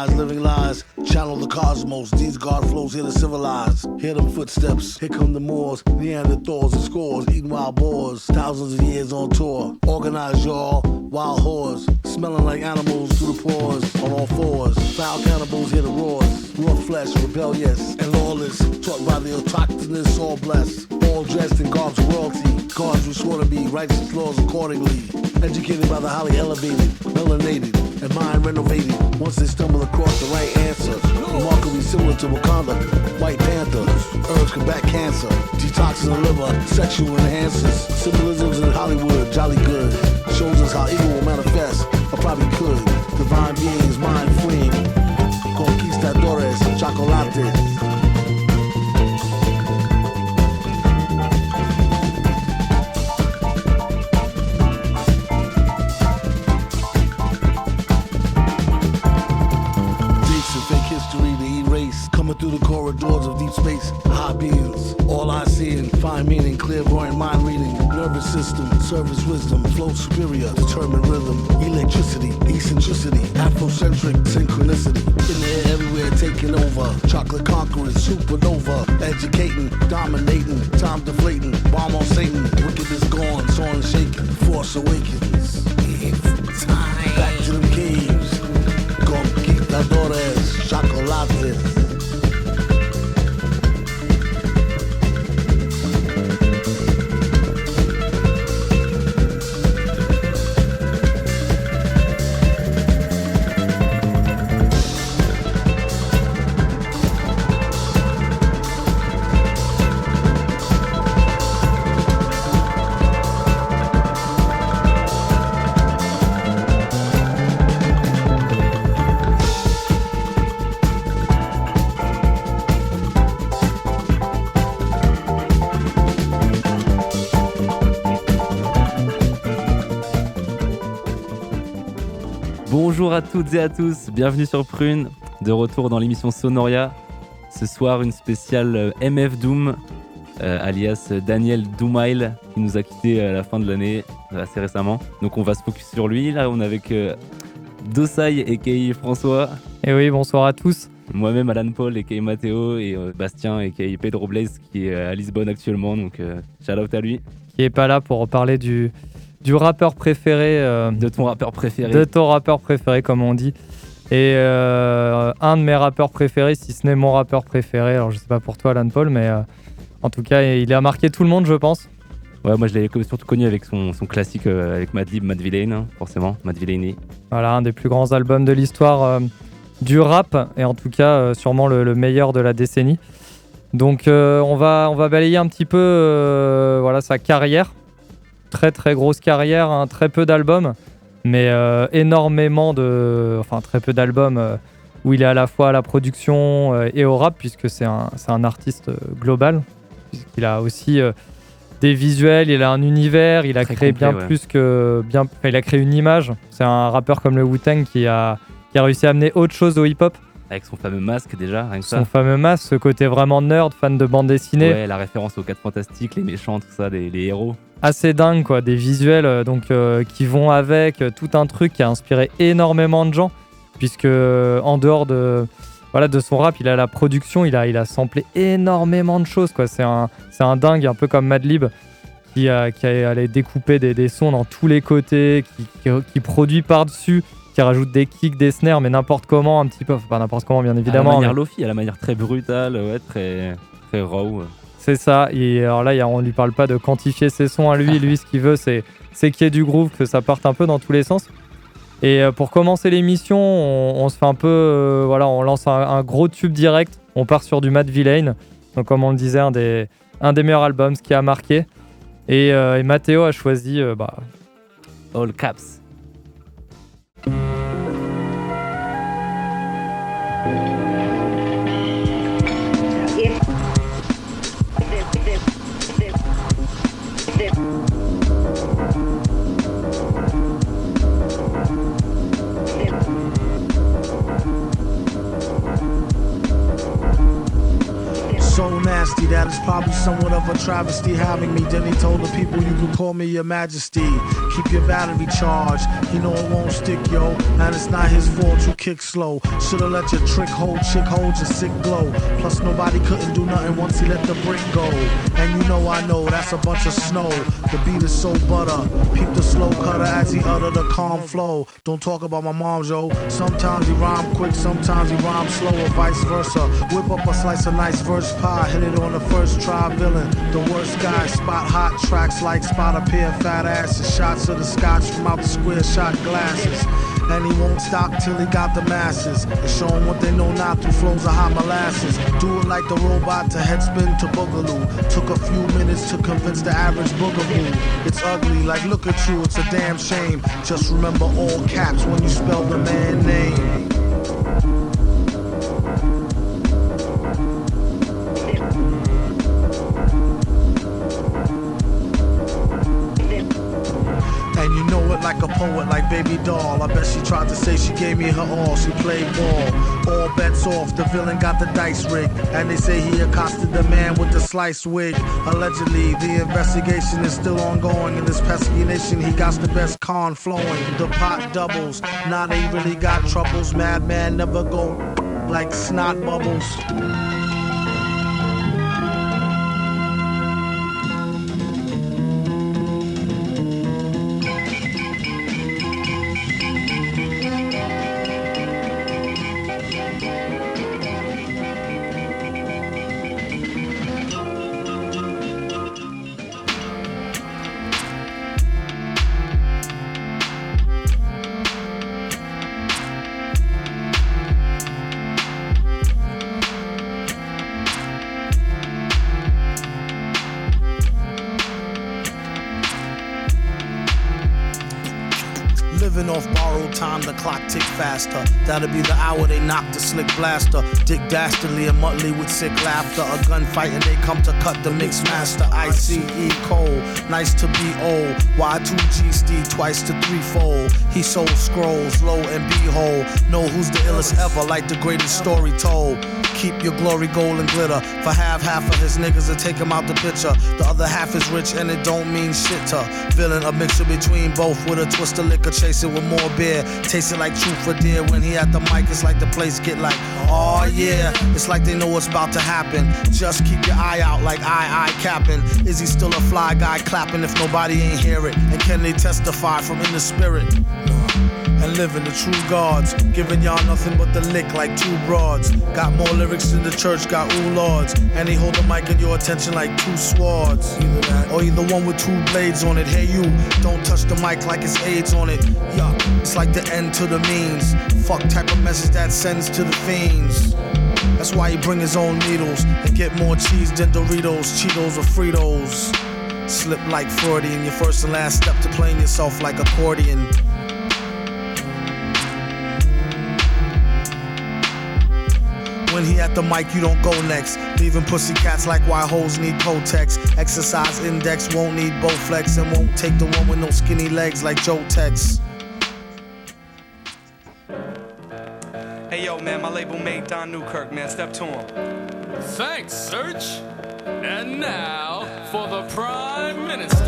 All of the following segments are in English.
Legitimize living lies, channel the cosmos. These God flows here to civilize. Hear them footsteps, here come the Moors, Neanderthals and scores, eating wild boars. Thousands of years on tour. Organize y'all, wild whores, smelling like animals through the pores, on all fours. Foul cannibals hear the roars, raw flesh, rebellious and lawless. Taught by the autochthonous, all blessed. All dressed in garbs of royalty. Gods we swore to be, righteous laws accordingly. Educated by the highly elevated, melanated, and mind renovated. Once they stumble across the right answer, remarkably similar to Wakanda, White Panther. Herbs combat cancer, detoxing the liver, sexual enhancers. Symbolisms in Hollywood, jolly good. Shows us how evil will manifest, or probably could. Divine beings, mind freeing. Conquistadores, chocolates. Space. Beings. All I see and find meaning. Clairvoyant mind reading. Nervous system. Service wisdom. Flow superior. Determined rhythm. Electricity. Eccentricity. Afrocentric synchronicity. In the air everywhere taking over. Chocolate conquerors. Supernova. Educating. Dominating. Time deflating. Bomb on Satan. Wickedness gone. Soaring shaking. Force awakens. Time. Back to them caves. Conquistadores, chocolates. Bonjour à toutes et à tous, bienvenue sur Prune, de retour dans l'émission Sonoria. Ce soir, une spéciale euh, MF Doom, euh, alias Daniel Doumail, qui nous a quittés à la fin de l'année, euh, assez récemment. Donc on va se focus sur lui. Là, on est avec euh, Dosai et Kei François, Et oui, bonsoir à tous. moi-même Alan Paul et Kei Matteo, et euh, Bastien et Kei Pedro Blaze, qui est à Lisbonne actuellement. Donc euh, shout out à lui. Qui est pas là pour parler du, du rappeur préféré, euh, De ton rappeur préféré. de ton rappeur préféré, comme on dit. Et euh, un de mes rappeurs préférés, si ce n'est mon rappeur préféré. Alors, je sais pas pour toi, Alan Paul, mais euh, en tout cas, il a marqué tout le monde, je pense. Ouais, moi je l'ai surtout connu avec son, son classique avec Madlib, Mad Villain, hein, forcément, Mad Villainy. Voilà, un des plus grands albums de l'histoire du rap, et en tout cas, sûrement le, le meilleur de la décennie. Donc, on, va, on va balayer un petit peu voilà, sa carrière. Très, très grosse carrière, hein, très peu d'albums, mais euh, énormément de. Enfin, très peu d'albums euh, où il est à la fois à la production euh, et au rap, puisque c'est un, c'est un artiste global, puisqu'il a aussi. des visuels, il a un univers, il a Très créé complet, bien ouais. plus que bien, enfin, il a créé une image. C'est un rappeur comme le Wu-Tang qui a qui a réussi à amener autre chose au hip-hop. Avec son fameux masque déjà, rien que Son ça. fameux masque, ce côté vraiment nerd, fan de bande dessinée, Ouais, la référence aux 4 fantastiques, les méchants, tout ça, les, les héros. Assez dingue quoi, des visuels euh, donc euh, qui vont avec euh, tout un truc qui a inspiré énormément de gens, puisque en dehors de voilà de son rap, il a la production, il a il a samplé énormément de choses quoi. C'est un c'est un dingue, un peu comme Madlib qui a qui a- allait découper des, des sons dans tous les côtés, qui, qui, qui produit par dessus. Qui rajoute des kicks, des snares, mais n'importe comment, un petit peu, enfin, pas n'importe comment, bien À la évidemment. manière mais- Lofi, à la manière très brutale, ouais, très, très raw. C'est ça. Et alors là, on lui parle pas de quantifier ses sons à lui. Lui, ce qu'il veut, c'est qu'il y ait du groove, que ça parte un peu dans tous les sens. Et euh, pour commencer l'émission, on, se fait un peu, euh, voilà, on lance un, gros tube direct. On part sur du Matt Villain. Donc comme on le disait, un des, un des meilleurs albums, ce qui a marqué. Et, euh, et Mathéo a choisi, euh, bah, All caps. That it's probably somewhat of a travesty having me. Then he told the people you can call me your majesty. Keep your battery charged. You know it won't stick, yo. And it's not his fault you kick slow. Shoulda let your trick hold, chick hold your sick glow. Plus nobody couldn't do nothing once he let the brick go. And you know I know that's a bunch of snow. The beat is so butter. Peep the slow cutter as he utter the calm flow. Don't talk about my mom, yo. Sometimes he rhyme quick, sometimes he rhyme slow, or vice versa. Whip up a slice of nice verse pie, hit it on the first try, villain. The worst guy, spot hot tracks like spot a pair fat asses. Shots of the scotch from out the square shot glasses. And he won't stop till he got the masses. And show 'em what they know not through flows of hot molasses. Do it like the robot to headspin to boogaloo. Took a few minutes to convince the average boogaboo. It's ugly, like look at you, it's a damn shame. Just remember all caps when you spell the man name. Doll. I bet she tried to say she gave me her all. She played ball. All bets off. The villain got the dice rigged. And they say he accosted the man with the sliced wig. Allegedly, the investigation is still ongoing. In this pesky nation, he got the best con flowing. The pot doubles. Now they really got troubles. Madman never go like snot bubbles. Tick faster. That'll be the hour they knock the slick blaster. Dick Dastardly and Muttley with sick laughter. A gunfight and they come to cut the mix master. ICE Cole, nice to be old. Y2G Steve twice to threefold. He sold scrolls, low and behold. Know who's the illest ever, like the greatest story told. Keep your glory gold and glitter. For half, half of his niggas will take him out the picture. The other half is rich and it don't mean shit to. Villain, a mixture between both with a twist of liquor, chase it with more beer. Tasting like truth for dear. When he at the mic, it's like the place get like, oh yeah. It's like they know what's about to happen. Just keep your eye out like I, I capping. Is he still a fly guy clapping if nobody ain't hear it? And can they testify from in the spirit? And living the true gods. Giving y'all nothing but the lick like two broads. Got more lyrics than the church got ooh lords. And they hold the mic in your attention like two swords. Either that or either one with two blades on it. Hey you, don't touch the mic like it's AIDS on it. Yeah, it's like the end to the means. Fuck type of message that sends to the fiends. That's why he bring his own needles and get more cheese than Doritos, Cheetos, or Fritos. Slip like Freudian, your first and last step to playing yourself like accordion. When he at the mic, you don't go next. Leaving pussy cats like why hoes need Kotex. Exercise index won't need Bowflex and won't take the one with no skinny legs like Joe Tex. Hey yo, man, my label mate Don Newkirk, man. Step to him. Thanks, Serch. And now for the Prime Minister.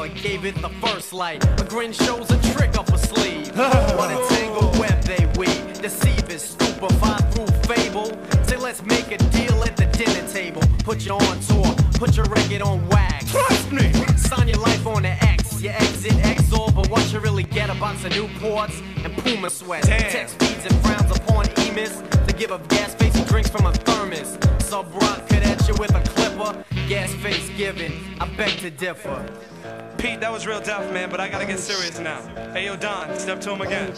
Sev Lover gave it the first light. A grin shows a trick up a sleeve. what a tangled web they weave. Deceive is stupefied through fable. Say let's make a deal at the dinner table. Put you on tour, put your record on wax. Trust me! Sign your life on the X. Your exit exor, but what you really get a bunch of Newports and Puma sweats. Text speeds and frowns upon emis to give up gas face he drinks from a thermos. Subroc could at you with a clipper. Gas face giving, I beg to differ. Pete, that was real tough, man, but I gotta get serious now. Hey, yo, Don, step to him again.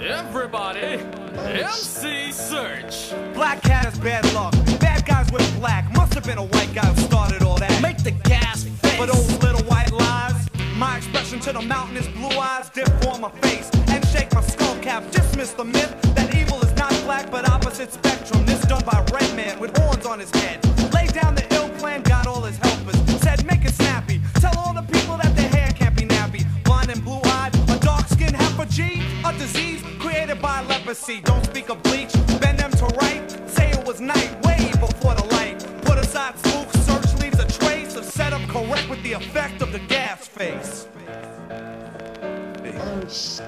Everybody, MC Serch. Black cat is bad luck. Bad guys with black. Must have been a white guy who started all that. Make the gas face. For those little white lies, my expression to the mountain is blue eyes dip for my face and shake my skull cap. Dismiss the myth that evil is not black but opposite spectrum. This done by red man with horns on his head. Lay down the ill plan, got all his helpers. Said make it snappy. Tell all the people that their hair can't be nappy. Blind and blue eyed, a dark skin half a G, a disease created by leprosy. Don't speak of bleach, bend them to right. Say it was night, way before the light. Put aside spook, search leaves a trace of setup correct with the effect of the gas face.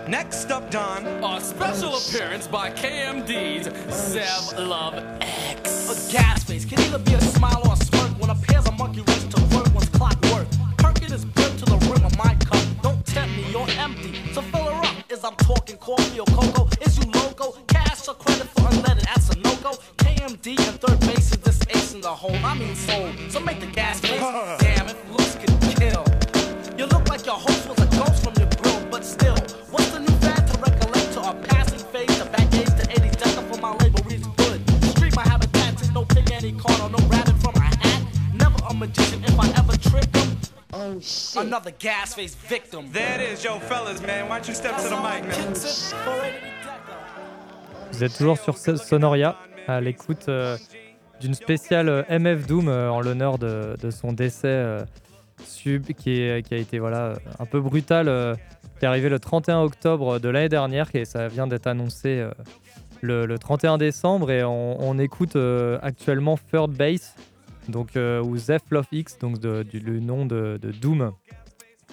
Next up, Don. A special appearance by KMD's Zev Love X. A gas face can either be a smile gas face victim. There it is, yo, fellas, man. Why don't you step to the mic, man? Vous êtes toujours sur So- Sonoria à l'écoute euh, d'une spéciale euh, MF Doom euh, en l'honneur de, de son décès euh, sub qui, est- qui a été voilà un peu brutal euh, qui est arrivé le 31 octobre de l'année dernière et ça vient d'être annoncé euh, le, le 31 décembre et on, on écoute euh, actuellement Third Base donc euh, ou Zeph Love X donc de- du le nom de, de Doom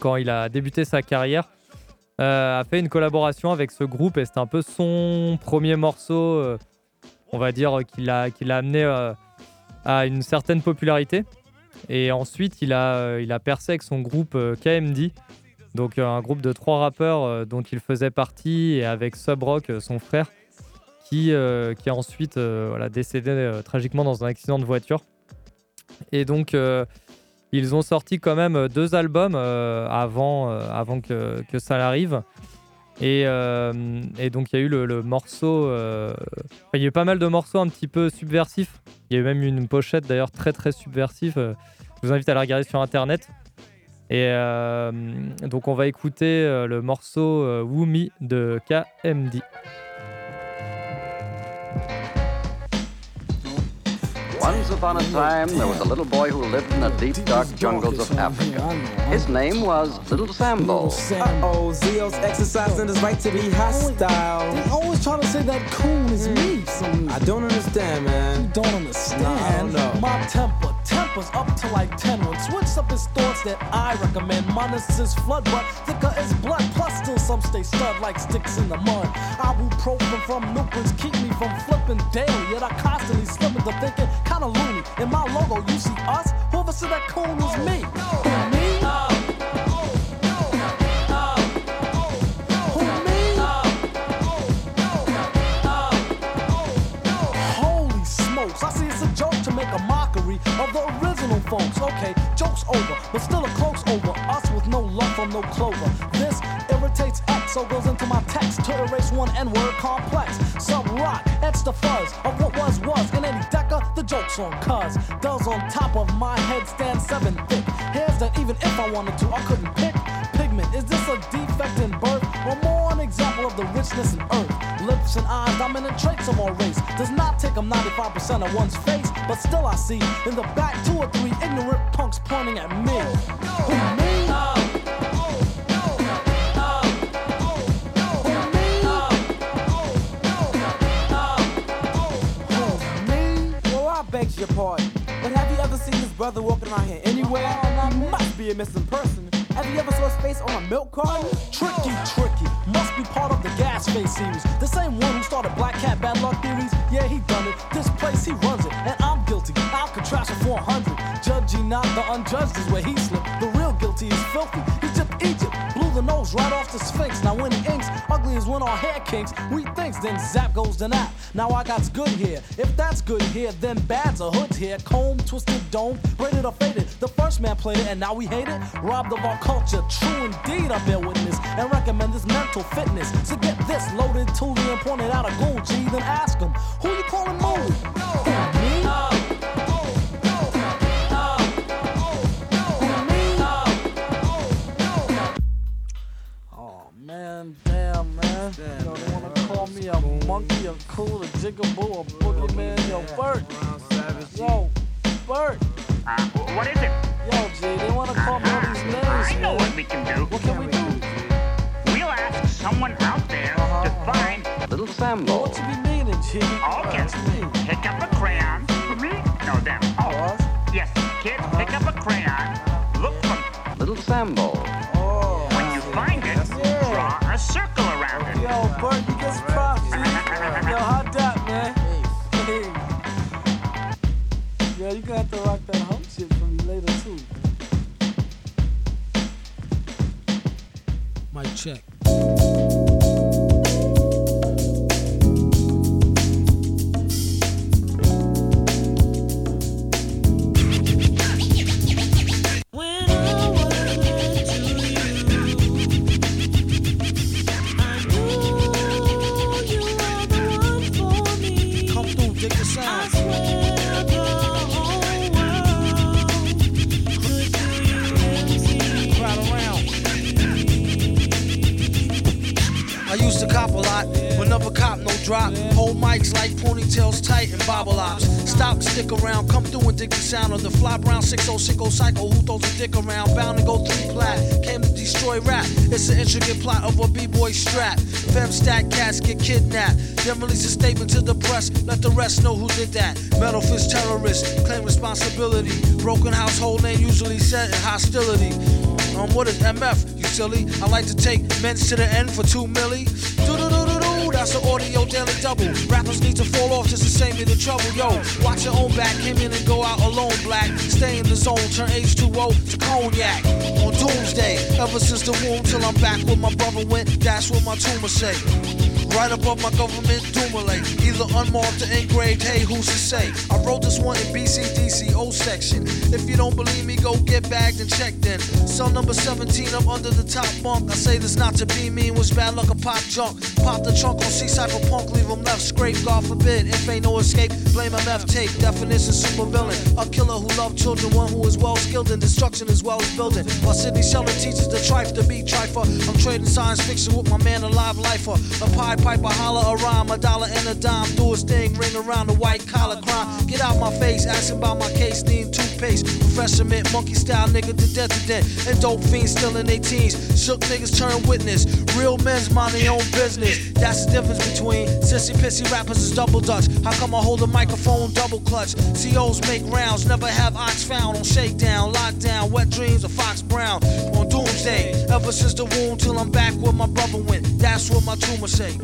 quand il a débuté sa carrière euh, a fait une collaboration avec ce groupe et c'était un peu son premier morceau, euh, on va dire, euh, qui l'a qui l'a amené euh, à une certaine popularité. Et ensuite, il a, il a percé avec son groupe KMD, donc un groupe de trois rappeurs dont il faisait partie, et avec Subrock, euh, son frère, qui, qui est ensuite voilà, décédé tragiquement dans un accident de voiture. Et donc, ils ont sorti quand même euh, deux albums euh, avant, euh, avant que, ça l'arrive. Et, donc il y a eu le, morceau, il y a eu pas mal de morceaux un petit peu subversifs. Il y a eu même une pochette d'ailleurs très très subversive. Je vous invite à la regarder sur internet. Et donc on va écouter le morceau Woomy de KMD. Once upon a time, there was a little boy who lived in the deep, dark jungles of Africa. His name was Little Sambo. Uh-oh, Zio's exercising his right to be hostile. They always try to say that coon is me. I don't understand, man. You don't understand? Nah, I don't know. My temper, temper's up to like 10 When switch up his thoughts that I recommend. Minus is flood, but thicker is blood. Plus still some stay stud like sticks in the mud. Ibuprofen from Newprints keep me from flipping daily. Yet I constantly slip into thinking kinda loony. In my logo you see us, whoever said that coon was me. Oh, Who, me? Mockery of the original folks. Okay, joke's over, but still a cloak's over us with no love from no clover. This irritates X, so goes into my text to erase one N word complex. Sub rock, etch the fuzz of what was was. In any decker, the joke's on cuz. Does on top of my head stand seven thick. Hairs that even if I wanted to, I couldn't pick. Pigment, is this a defect in birth? Or more example of the richness in earth? Lips and eyes, dominant traits of our race. Does not take 'em 95% of one's face, but still I see in the back two or three ignorant punks pointing at me. Who, me? Me? Well, I beg your pardon. But have you ever seen this brother walking around here anywhere? He must be a missing person. Have you ever saw space on a milk carton? Tricky, tricky. Must be part of the gas face series. The same one who started Black Cat Bad Luck Theories. Yeah, he done it. This place, he runs it. And I'm guilty. Alcatraz for 400. Judging not the unjudged is where he slipped. The real guilty is filthy. He tipped Egypt. Blew the nose right off the Sphinx. Now when he inks, ugly is when our hair kinks. We thinks, then zap goes the nap. Now I got's good here. If that's good here, then bad's a hood's here. Comb, twisted dome, braided or faded. The first man played it and now we hate it. Robbed of our culture. True indeed, I bear witness. And recommend this mental fitness. So get this loaded toolie and pointed out a gold G. Then ask him, who you calling Moe? A monkey, a cool, a jigaboo, a boogeyman. Yo, Bert. Yo, Bert. what is it? Yo, G, they wanna call me all these names. I know man. what we can do. What can we do? We'll ask someone out there to uh-huh. find Little Sambo. What you be meaning, G? Okay. Pick up a crayon. For me? No, them. Oh. Yes, kids, uh-huh. pick up a crayon. Look for Little Sambo. Oh, when you find it, draw a circle around it. Yo, Bert, check. I used to cop a lot, but never cop no drop. Hold mics like ponytails tight and bobble ops. Stop, stick around, come through and dig the sound of the fly brown 6060 psycho who throws a dick around. Bound to go three plat, came to destroy rap. It's an intricate plot of a b-boy strap. Fem stack cats get kidnapped. Then release a statement to the press, let the rest know who did that. Metal fist terrorist, claim responsibility. Broken household name usually set in hostility. Um, what is MF, you silly? I like to take men to the end for two milli. Do-do-do-do-do, that's an audio daily double. Rappers need to fall off just to save me the trouble. Yo, watch your own back, came in and go out alone, black. Stay in the zone, turn H2O to cognac. On doomsday, ever since the womb till I'm back where my brother went, that's what my tumor say. Right above my government Dumile, either unmarked or engraved, hey, who's to say? I wrote this one in BCDC O section. If you don't believe me, go get bagged and checked in. Cell number 17 up under the top bunk. I say this not to be mean, was bad luck a pop junk. Pop the trunk on C-Cypher punk, leave him left scrape, God forbid. If ain't no escape, blame MF tape. Definition super villain. A killer who loved children, one who is well skilled in destruction as well as building. While Sidney Sheldon teaches the trife to be trifer. I'm trading science fiction with my man, a live lifer. A pie piper, holler a rhyme, a dollar and a dime. Do his thing, ring around the white collar crime. Get out my face, asking about my case, need toothpaste. Professor Mint, monkey style nigga to death to death. And dope fiends still in their teens. Shook niggas turn witness. Real men's mind their own business. That's the difference between sissy pissy rappers is double dutch. How come I hold a microphone double clutch? COs make rounds, never have ox found on shakedown, lockdown, wet dreams of Fox Brown. On doomsday, ever since the womb till I'm back where my brother went. That's what my tumor say.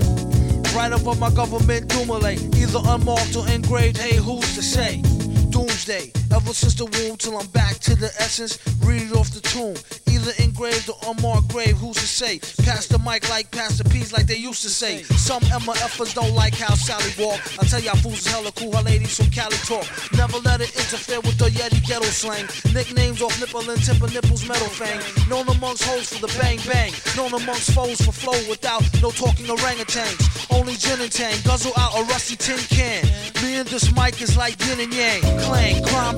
Right above my government Dumile, either unmarked or engraved. Hey, who's to say? Doomsday, ever since the womb till I'm back to the essence. Read it off the tomb, either engraved or unmarked grave. Who's to say? Pass the mic like Pastor P's, like they used to say. Some MFers don't like how Sally walk. I tell y'all fools is hella cool, her ladies from Cali talk. Never let it interfere with the Yeti ghetto slang. Nicknames off nipple and timber nipples, metal fang. Known amongst hoes for the bang bang. Known amongst foes for flow without no talking orangutans. Only gin and tang, guzzle out a rusty tin can. Me and this mic is like yin and yang. Clang, crime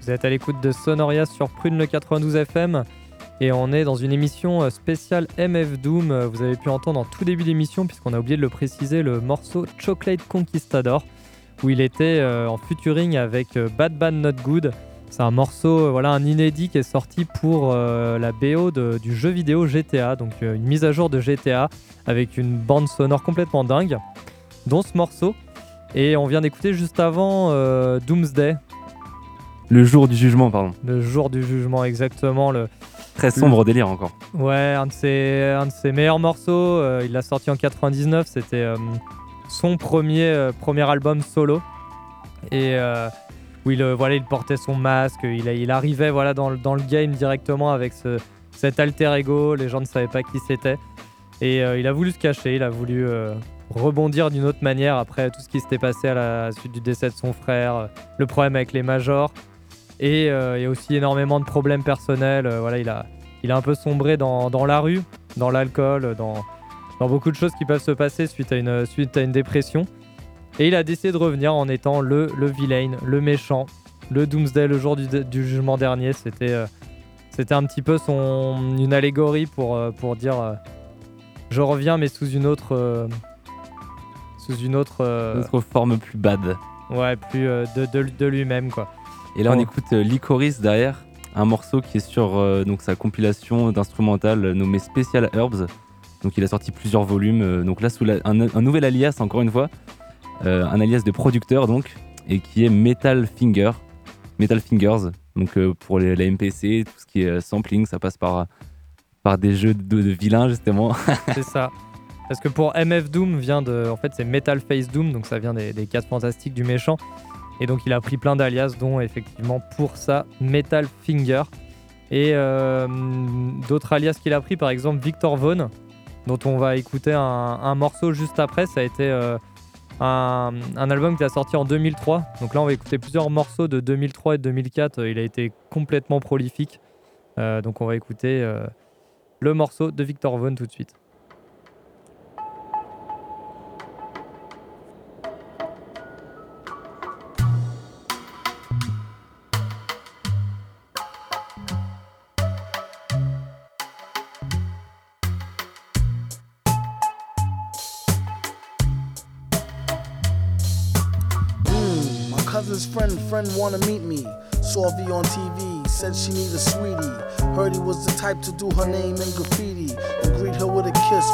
Vous êtes à l'écoute de Sonoria sur Prune le 92 FM et on est dans une émission euh, spéciale MF Doom. Euh, vous avez pu entendre en tout début d'émission, puisqu'on a oublié de le préciser, le morceau Chocolate Conquistador où il était euh, en featuring avec euh, Bad Bad Not Good. C'est un morceau, euh, voilà, un inédit qui est sorti pour la BO de- du jeu vidéo GTA, donc une mise à jour de GTA avec une bande sonore complètement dingue, dont ce morceau. Et on vient d'écouter juste avant Doomsday, Le jour du jugement, pardon. le jour du jugement exactement. Le... Très sombre délire encore. Ouais, un de ses, un de ses meilleurs morceaux. euh, il l'a sorti en 99. C'était euh, son premier, euh, premier album solo. Et euh, où il, euh, voilà, il portait son masque. Il, il arrivait voilà, dans, dans le game directement avec ce, cet alter ego. Les gens ne savaient pas qui c'était. Et il a voulu se cacher. Il a voulu rebondir d'une autre manière après tout ce qui s'était passé à la suite du décès de son frère. le problème avec les majors. Et il y a aussi énormément de problèmes personnels. voilà, il a, il a un peu sombré dans, dans la rue, dans l'alcool, dans, dans beaucoup de choses qui peuvent se passer suite à une, suite à une dépression. Et il a décidé de revenir en étant le, le vilain, le méchant, le Doomsday le jour du, du jugement dernier. C'était euh, c'était un petit peu son, une allégorie pour, euh, pour dire euh, je reviens mais sous une autre sous une autre Autre forme plus bad. ouais plus de, de, de lui-même quoi. Et là, on écoute Licorice derrière, un morceau qui est sur donc, sa compilation d'instrumental nommée Special Herbs. Donc, il a sorti plusieurs volumes. euh, donc là, sous un, nouvel alias, encore une fois, euh, un alias de producteur, donc, et qui est Metal Finger. Metal Fingers. Donc, euh, pour les- la MPC, tout ce qui est sampling, ça passe par, par des jeux de, vilains, justement. c'est ça. Parce que pour MF Doom vient de. En fait, c'est Metal Face Doom, donc ça vient des, des 4 fantastiques du méchant. Et donc, il a pris plein d'alias, dont effectivement pour ça, Metal Finger. Et d'autres alias qu'il a pris, par exemple Victor Vaughn, dont on va écouter un, morceau juste après. Ça a été euh, un, album qui a sorti en 2003. Donc là, on va écouter plusieurs morceaux de 2003 et de 2004. Il a été complètement prolifique. Euh, donc, on va écouter euh, le morceau de Victor Vaughn tout de suite. Cousin's friend friend wanna meet me. Saw V on TV, said she need a sweetie. Heard he was the type to do her name in graffiti and greet her with a kiss.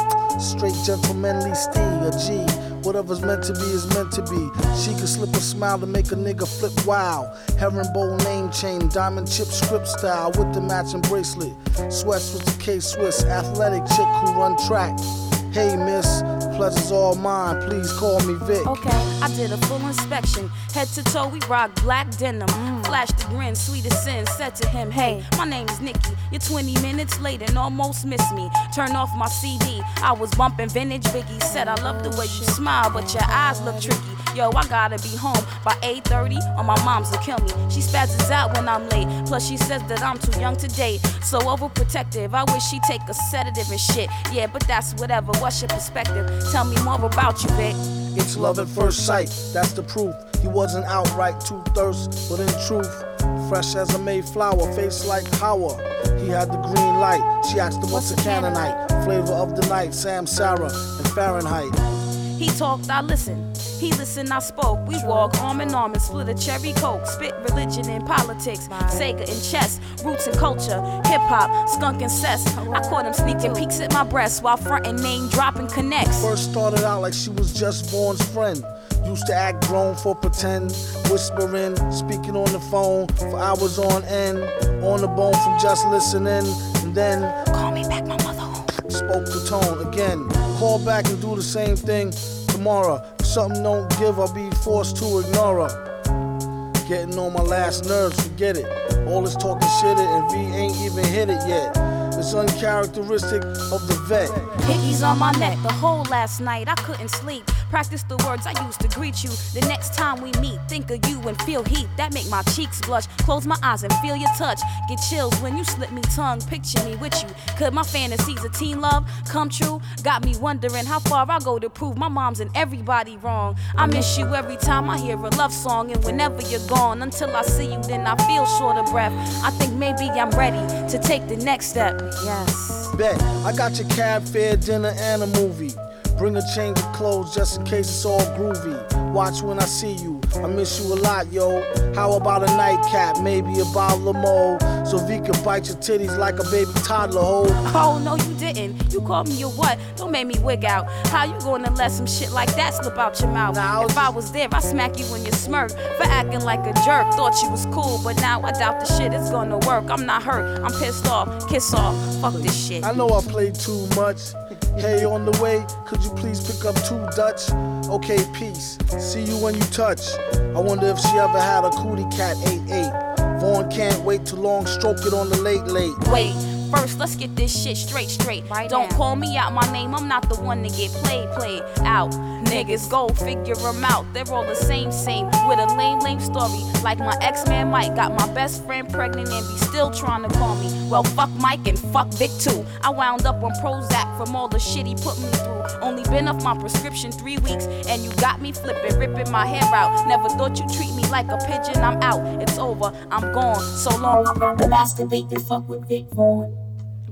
Straight gentlemanly stee, a G. Whatever's meant to be is meant to be. She could slip a smile to make a nigga flip wow. Herringbone name chain, diamond chip script style with the matching bracelet. Sweats with the K Swiss, athletic chick who run track. Hey miss, pleasure's all mine, please call me Vic. Okay, I did a full inspection. Head to toe, we rock black denim. Flashed the grin, sweet as sin. Said to him, Hey, my name is Nikki. You're 20 minutes late and almost missed me. Turn off my CD. I was bumping vintage Biggie. Said, I love the way you oh, smile, but your eyes look tricky. Yo, I gotta be home by 8:30, or my mom's will kill me. She spazzes out when I'm late. Plus, she says that I'm too young to date. So overprotective. I wish she'd take a sedative and shit. Yeah, but that's whatever. What's your perspective? Tell me more about you, Vic. It's love at first sight, that's the proof. He wasn't outright too thirst, but in truth, fresh as a Mayflower, face like power. He had the green light. She asked him what's a Canaanite, flavor of the night, Samsara and Fahrenheit. He talked, I listened. He listened, I spoke. We walk arm in arm and split a cherry coke. Spit religion and politics, Sega and chess, roots and culture, hip hop, skunk and cess. I caught him sneaking peeks at my breast while fronting name dropping connects. First started out like she was just Vaughn's friend. Used to act grown for pretend, whispering, speaking on the phone for hours on end, on the bone from just listening, and then call me back, my mother home. Spoke the tone again. Call back and do the same thing tomorrow. Something don't give, I'll be forced to ignore her. Getting on my last nerves, forget it. All this talking shit, and V ain't even hit it yet. It's uncharacteristic of the vet. Hickeys on my neck the whole last night. I couldn't sleep. Practice the words I use to greet you. The next time we meet, think of you and feel heat that make my cheeks blush. Close my eyes and feel your touch. Get chills when you slip me tongue. Picture me with you. Could my fantasies of teen love come true? Got me wondering how far I go to prove my mom's and everybody wrong. I miss you every time I hear a love song, and whenever you're gone, until I see you, then I feel short of breath. I think maybe I'm ready to take the next step. Yes. Bet, I got your cab fare, dinner, and a movie. Bring a change of clothes just in case it's all groovy. Watch when I see you. I miss you a lot, yo. How about a nightcap, maybe a bottle of mo. so V can bite your titties like a baby toddler hole. Oh no, you didn't. You called me a what? Don't make me wig out. How you gonna let some shit like that slip out your mouth? if I was there, I'd smack you when you smirk for acting like a jerk. Thought you was cool, but now I doubt the shit is gonna work. I'm not hurt. I'm pissed off. Kiss off. Fuck this shit. I know I played too much. Hey, on the way, could you please pick up two Dutch? Okay, peace. See you when you touch. I wonder if she ever had a cootie cat 8-8. Vaughn can't wait too long, stroke it on the late late. Wait, first let's get this shit straight, straight. Right Don't call me out my name, I'm not the one to get played, played out. Niggas go figure them out, they're all the same, same. With a lame, lame story. Like my ex man Mike got my best friend pregnant and be still trying to call me. Well, fuck Mike and fuck Vic too. I wound up on Prozac from all the shit he put me through. Only been off my prescription three weeks, and you got me flipping, ripping my hair out. Never thought you'd treat me like a pigeon. I'm out, it's over, I'm gone. So long. I'd rather masturbate than fuck with Vic.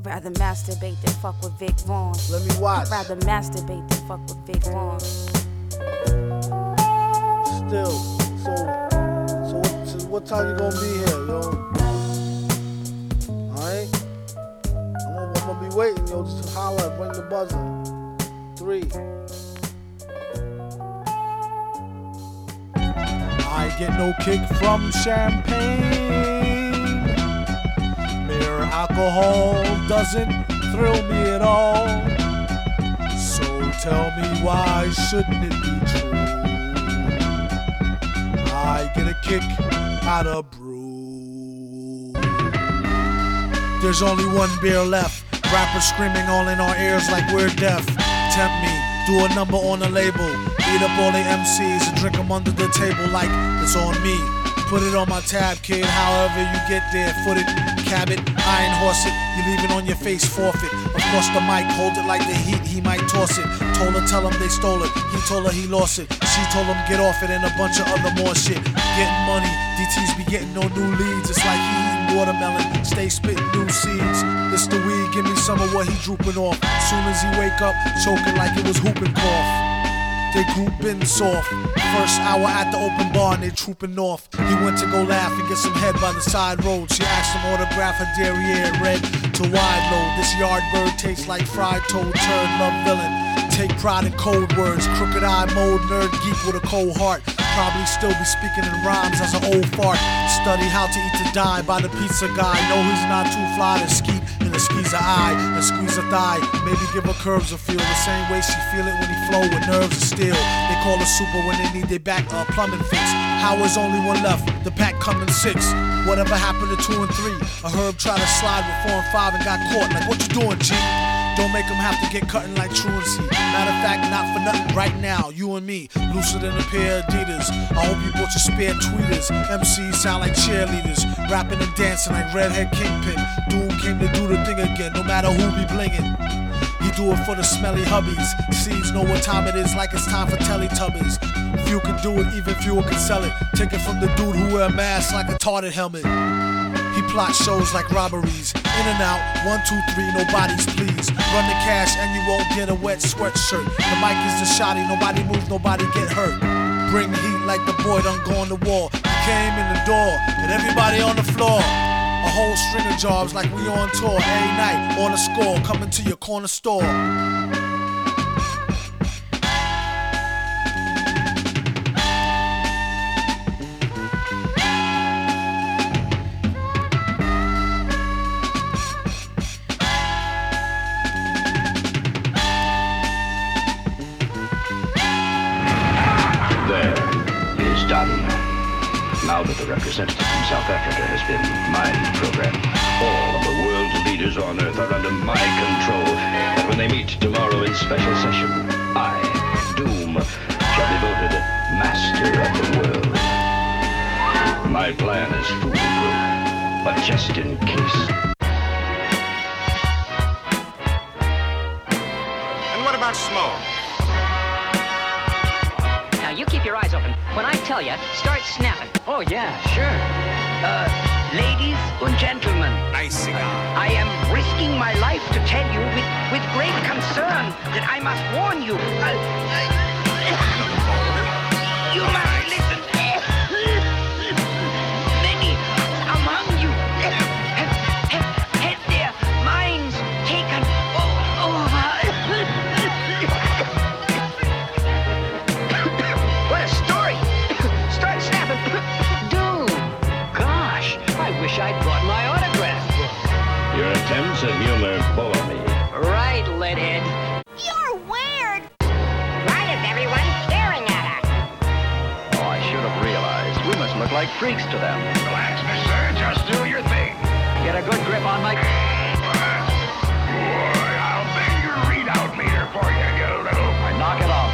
Rather masturbate than fuck with Vic Vaughn. Let me watch. Rather masturbate than fuck with Vic Vaughn. Still, so, so what, so what time you gonna be here, yo? Alright? I'm gonna, I'm gonna be waiting, yo. Just holler, bring the buzzer. Three. I get no kick from champagne. Alcohol doesn't thrill me at all. So tell me why shouldn't it be true? I get a kick out of brew. There's only one beer left. Rappers screaming all in our ears like we're deaf. Tempt me, do a number on a label. Eat up all the MCs and drink them under the table like it's on me. Put it on my tab, kid. However you get there, foot it, cab it, iron horse it. You leave it on your face, forfeit. Course, the mic, hold it like the heat, he might toss it. Told her, tell him they stole it. He told her he lost it. She told him get off it and a bunch of other more shit. Getting money, DTs be getting no new leads. It's like he eating watermelon, stay spitting new seeds. It's the weed, give me some of what he drooping off. Soon as he wake up, choking like it was whooping cough. They grouping soft. First hour at the open bar and they trooping off. He went to go laugh and get some head by the side road. She asked him autograph her derriere red to wide load. This yard bird tastes like fried toad, turd, love villain. Take pride in cold words, crooked eye mode, nerd geek with a cold heart. Probably still be speaking in rhymes as an old fart. Study how to eat to die by the pizza guy. Know he's not too fly to skeet in the squeeze a eye and squeeze a thigh. Maybe give her curves a feel the same way she feel it when he flow with nerves of steel. They call her super when they need their back uh, plumbing fix. How is only one left? The pack coming six. Whatever happened to two and three? A herb tried to slide with four and five and got caught. Like what you doing, G? Don't make them have to get cutting like truancy. Matter of fact, not for nothing. Right now, you and me, looser than a pair of Adidas. I hope you bought your spare tweeters. MCs sound like cheerleaders, rapping and dancing like redhead kingpin. Doom came to do the thing again, no matter who be blingin'. He do it for the smelly hubbies. Seeds know what time it is, like it's time for Teletubbies. Few can do it, even fewer can sell it. Take it from the dude who wear a mask like a tarted helmet. Plot shows like robberies. In and out, one, two, three, nobody's please. Run the cash and you won't get a wet sweatshirt. The mic is the shotty, nobody moves, nobody get hurt. Bring heat like the boy done go on the wall. Came in the door and everybody on the floor. A whole string of jobs like we on tour every night on a score coming to your corner store. Representative from South Africa has been mind programmed, all of the world's leaders on Earth are under my control. And when they meet tomorrow in special session, I, Doom, shall be voted master of the world. My plan is foolproof, but just in case. Eyes open. When I tell you, start snapping. Oh yeah, sure. Uh, ladies and gentlemen. Nice cigar. I am risking my life to tell you with, with great concern that I must warn you. Uh, uh, look to them. Relax, mister. Just do your thing. Get a good grip on my... Boy, I'll bend your readout meter for you, you little... Knock it off,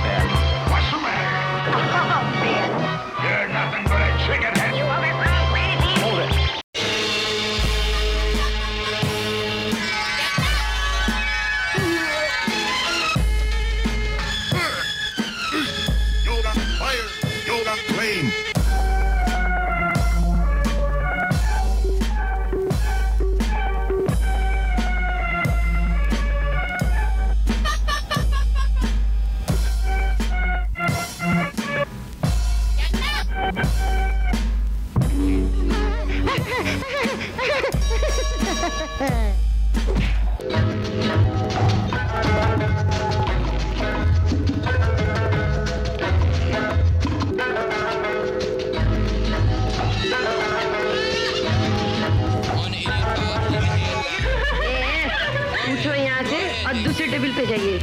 दूसरे table पे जाइए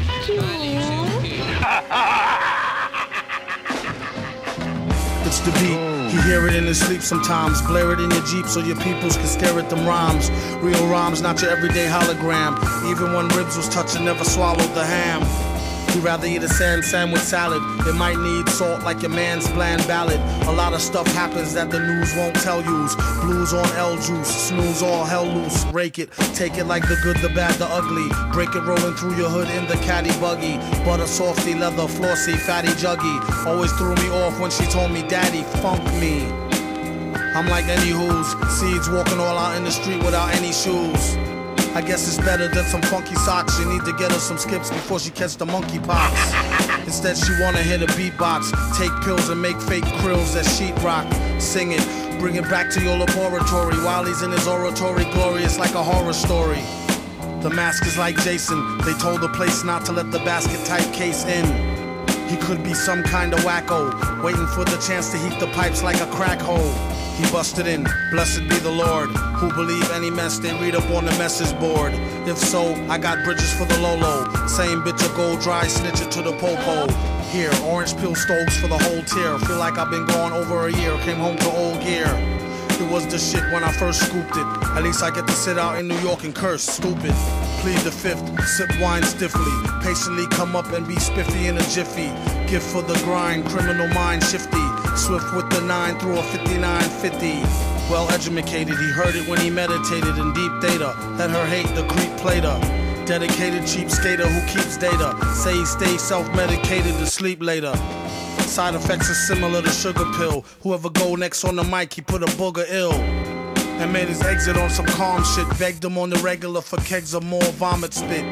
It's the beat. You hear it in his sleep sometimes. Blare it in your Jeep so your peoples can stare at them rhymes. Real rhymes, not your everyday hologram. Even when ribs was touching, never swallowed the ham. He'd rather eat a sand sandwich salad. It might need salt like your man's bland ballad. A lot of stuff happens that the news won't tell yous. Blues on L juice, snooze all hell loose. Rake it, take it like the good, the bad, the ugly. Break it rolling through your hood in the caddy buggy. Butter softy, leather flossy, fatty juggy. Always threw me off when she told me, Daddy, funk me. I'm like any who's seeds walking all out in the street without any shoes. I guess it's better than some funky socks. You need to get her some skips before she catch the monkey pox. Instead, she wanna hit a beatbox, take pills and make fake krills that sheetrock. Sing it, bring it back to your laboratory while he's in his oratory. Glorious like a horror story. The mask is like Jason. They told the place not to let the basket type case in. He could be some kind of wacko, waiting for the chance to heat the pipes like a crack hole. He busted in, blessed be the Lord, who believe any mess they read up on the message board. If so, I got bridges for the Lolo. Same bitch of gold dry, snitch it to the popo. Here, orange peel stoves for the whole tier. Feel like I've been gone over a year, came home to old gear. It was the shit when I first scooped it. At least I get to sit out in New York and curse, stupid. Plead the fifth, sip wine stiffly. Patiently come up and be spiffy in a jiffy. Gift for the grind, criminal mind shifty. Swift with the nine through a 5950. Well educated, he heard it when he meditated in deep data. Let her hate the creep plater. Dedicated cheap skater who keeps data. Say he stays self medicated to sleep later. Side effects are similar to sugar pill. Whoever go next on the mic, he put a booger ill. And made his exit on some calm shit. Begged him on the regular for kegs of more vomit spit.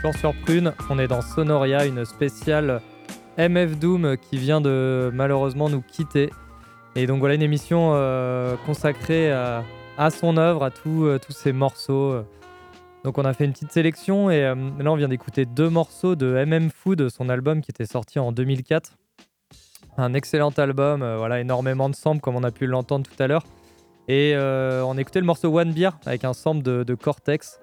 Toujours sur Prune, on est dans Sonoria, une spéciale MF Doom qui vient de malheureusement nous quitter. Et donc voilà une émission euh, consacrée à, son œuvre, à euh, tous ses morceaux. Donc on a fait une petite sélection et euh, là on vient d'écouter deux morceaux de MM Food, son album qui était sorti en 2004. Un excellent album, voilà énormément de samples comme on a pu l'entendre tout à l'heure. Et on écoutait le morceau One Beer avec un sample de, de Cortex.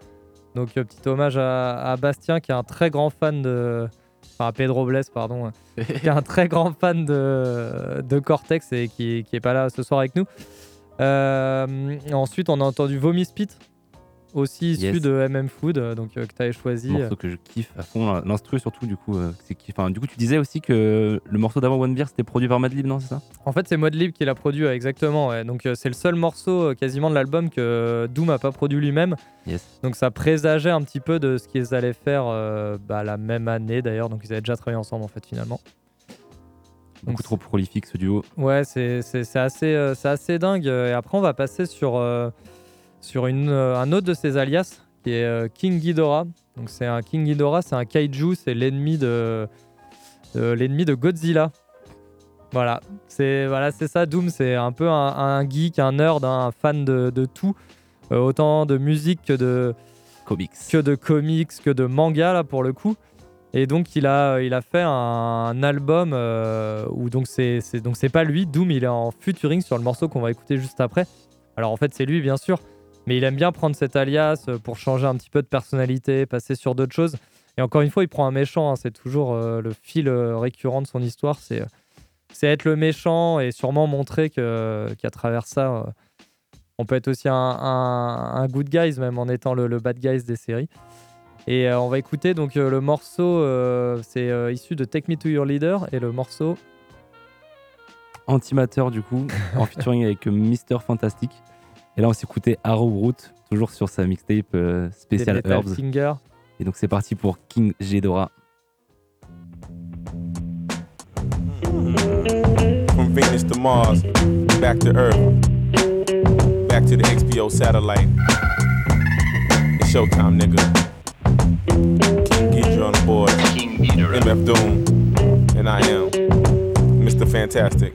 Donc euh, petit hommage à, à Bastien qui est un très grand fan de... Enfin à Pedro Bless pardon. qui est un très grand fan de, de Cortex et qui, qui est pas là ce soir avec nous. Euh, ensuite on a entendu Vomi Spit aussi issu Yes. de MM Food, euh, donc euh, que tu avais choisi. morceau que je kiffe à fond. L'instru surtout, du coup. euh. Enfin, du coup, tu disais aussi que le morceau d'avant One Beer c'était produit par Madlib, non C'est ça? En fait, c'est Modlib qui l'a produit, exactement. ouais. Donc, euh, c'est le seul morceau euh, quasiment de l'album que Doom a pas produit lui-même. Yes. Donc, ça présageait un petit peu de ce qu'ils allaient faire euh, bah, la même année d'ailleurs. Donc, ils avaient déjà travaillé ensemble en fait, finalement. Beaucoup trop prolifique ce duo. Ouais, c'est assez, euh, assez dingue. Et après, on va passer sur, euh, sur une, euh, un autre de ses alias qui est euh, King Ghidorah. Donc, c'est un King Ghidorah, c'est un kaiju, c'est l'ennemi de, de- l'ennemi de Godzilla. Voilà, c'est voilà, c'est ça. Doom, c'est un peu un, un geek, un nerd, un fan de, de tout, Euh, autant de musique que de comics, que de comics, que de manga là pour le coup. Et donc il a, il a fait un, un album euh, où donc c'est c'est- donc c'est pas lui, Doom, il est en featuring sur le morceau qu'on va écouter juste après. Alors en fait c'est lui bien sûr, mais il aime bien prendre cet alias euh, pour changer un petit peu de personnalité, passer sur d'autres choses. Et encore une fois, il prend un méchant, hein, c'est toujours euh, le fil euh, récurrent de son histoire, c'est être le méchant et sûrement montrer que qu'à travers ça, on peut être aussi un, good guys même en étant le, bad guys des séries. Et on va écouter donc le morceau, c'est issu de Take Me to Your Leader et le morceau Antimateur, du coup, en featuring avec Mister Fantastic. Et là, on s'est écouté Arrow Root, toujours sur sa mixtape euh, spéciale Herbs. Singer. Et donc, c'est parti pour King Ghidorah. From Venus to Mars, back to Earth, back to the XPO satellite. It's showtime, nigga. King Ghidra on the board. King Ghidra. MF Doom. And I am Mr. Fantastic.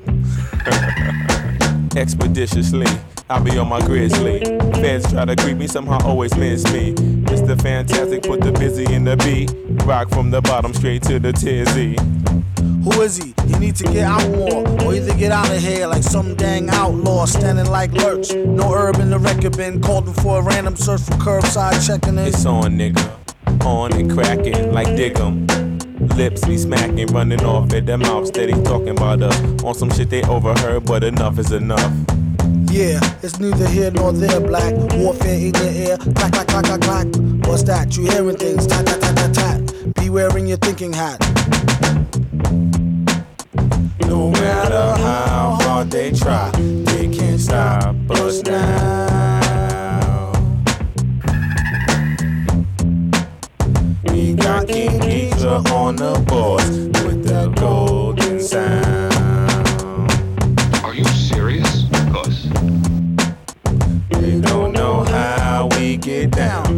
Expeditiously, I be on my grizzly. Feds try to creep me, somehow always miss me. Mr. Fantastic, put the busy in the beat. Rock from the bottom straight to the tizzy. Who is he? He need to get out more, or either get out of here like some dang outlaw standing like lurch. No herb in the record bin, called for a random search for curbside checking in. It's on, nigga. On and cracking like dig 'em. Lips be smacking, running off at their mouth, steady talking about us. On some shit they overheard, but enough is enough. Yeah, it's neither here nor there, black. Warfare in the air, clack, clack, clack, clack, clack. What's that? You hearing things, tat, tat, tat, tat, tat. Be wearing your thinking hat. No matter how hard they try, they can't stop us now. We got King on the board with the golden sound. Get down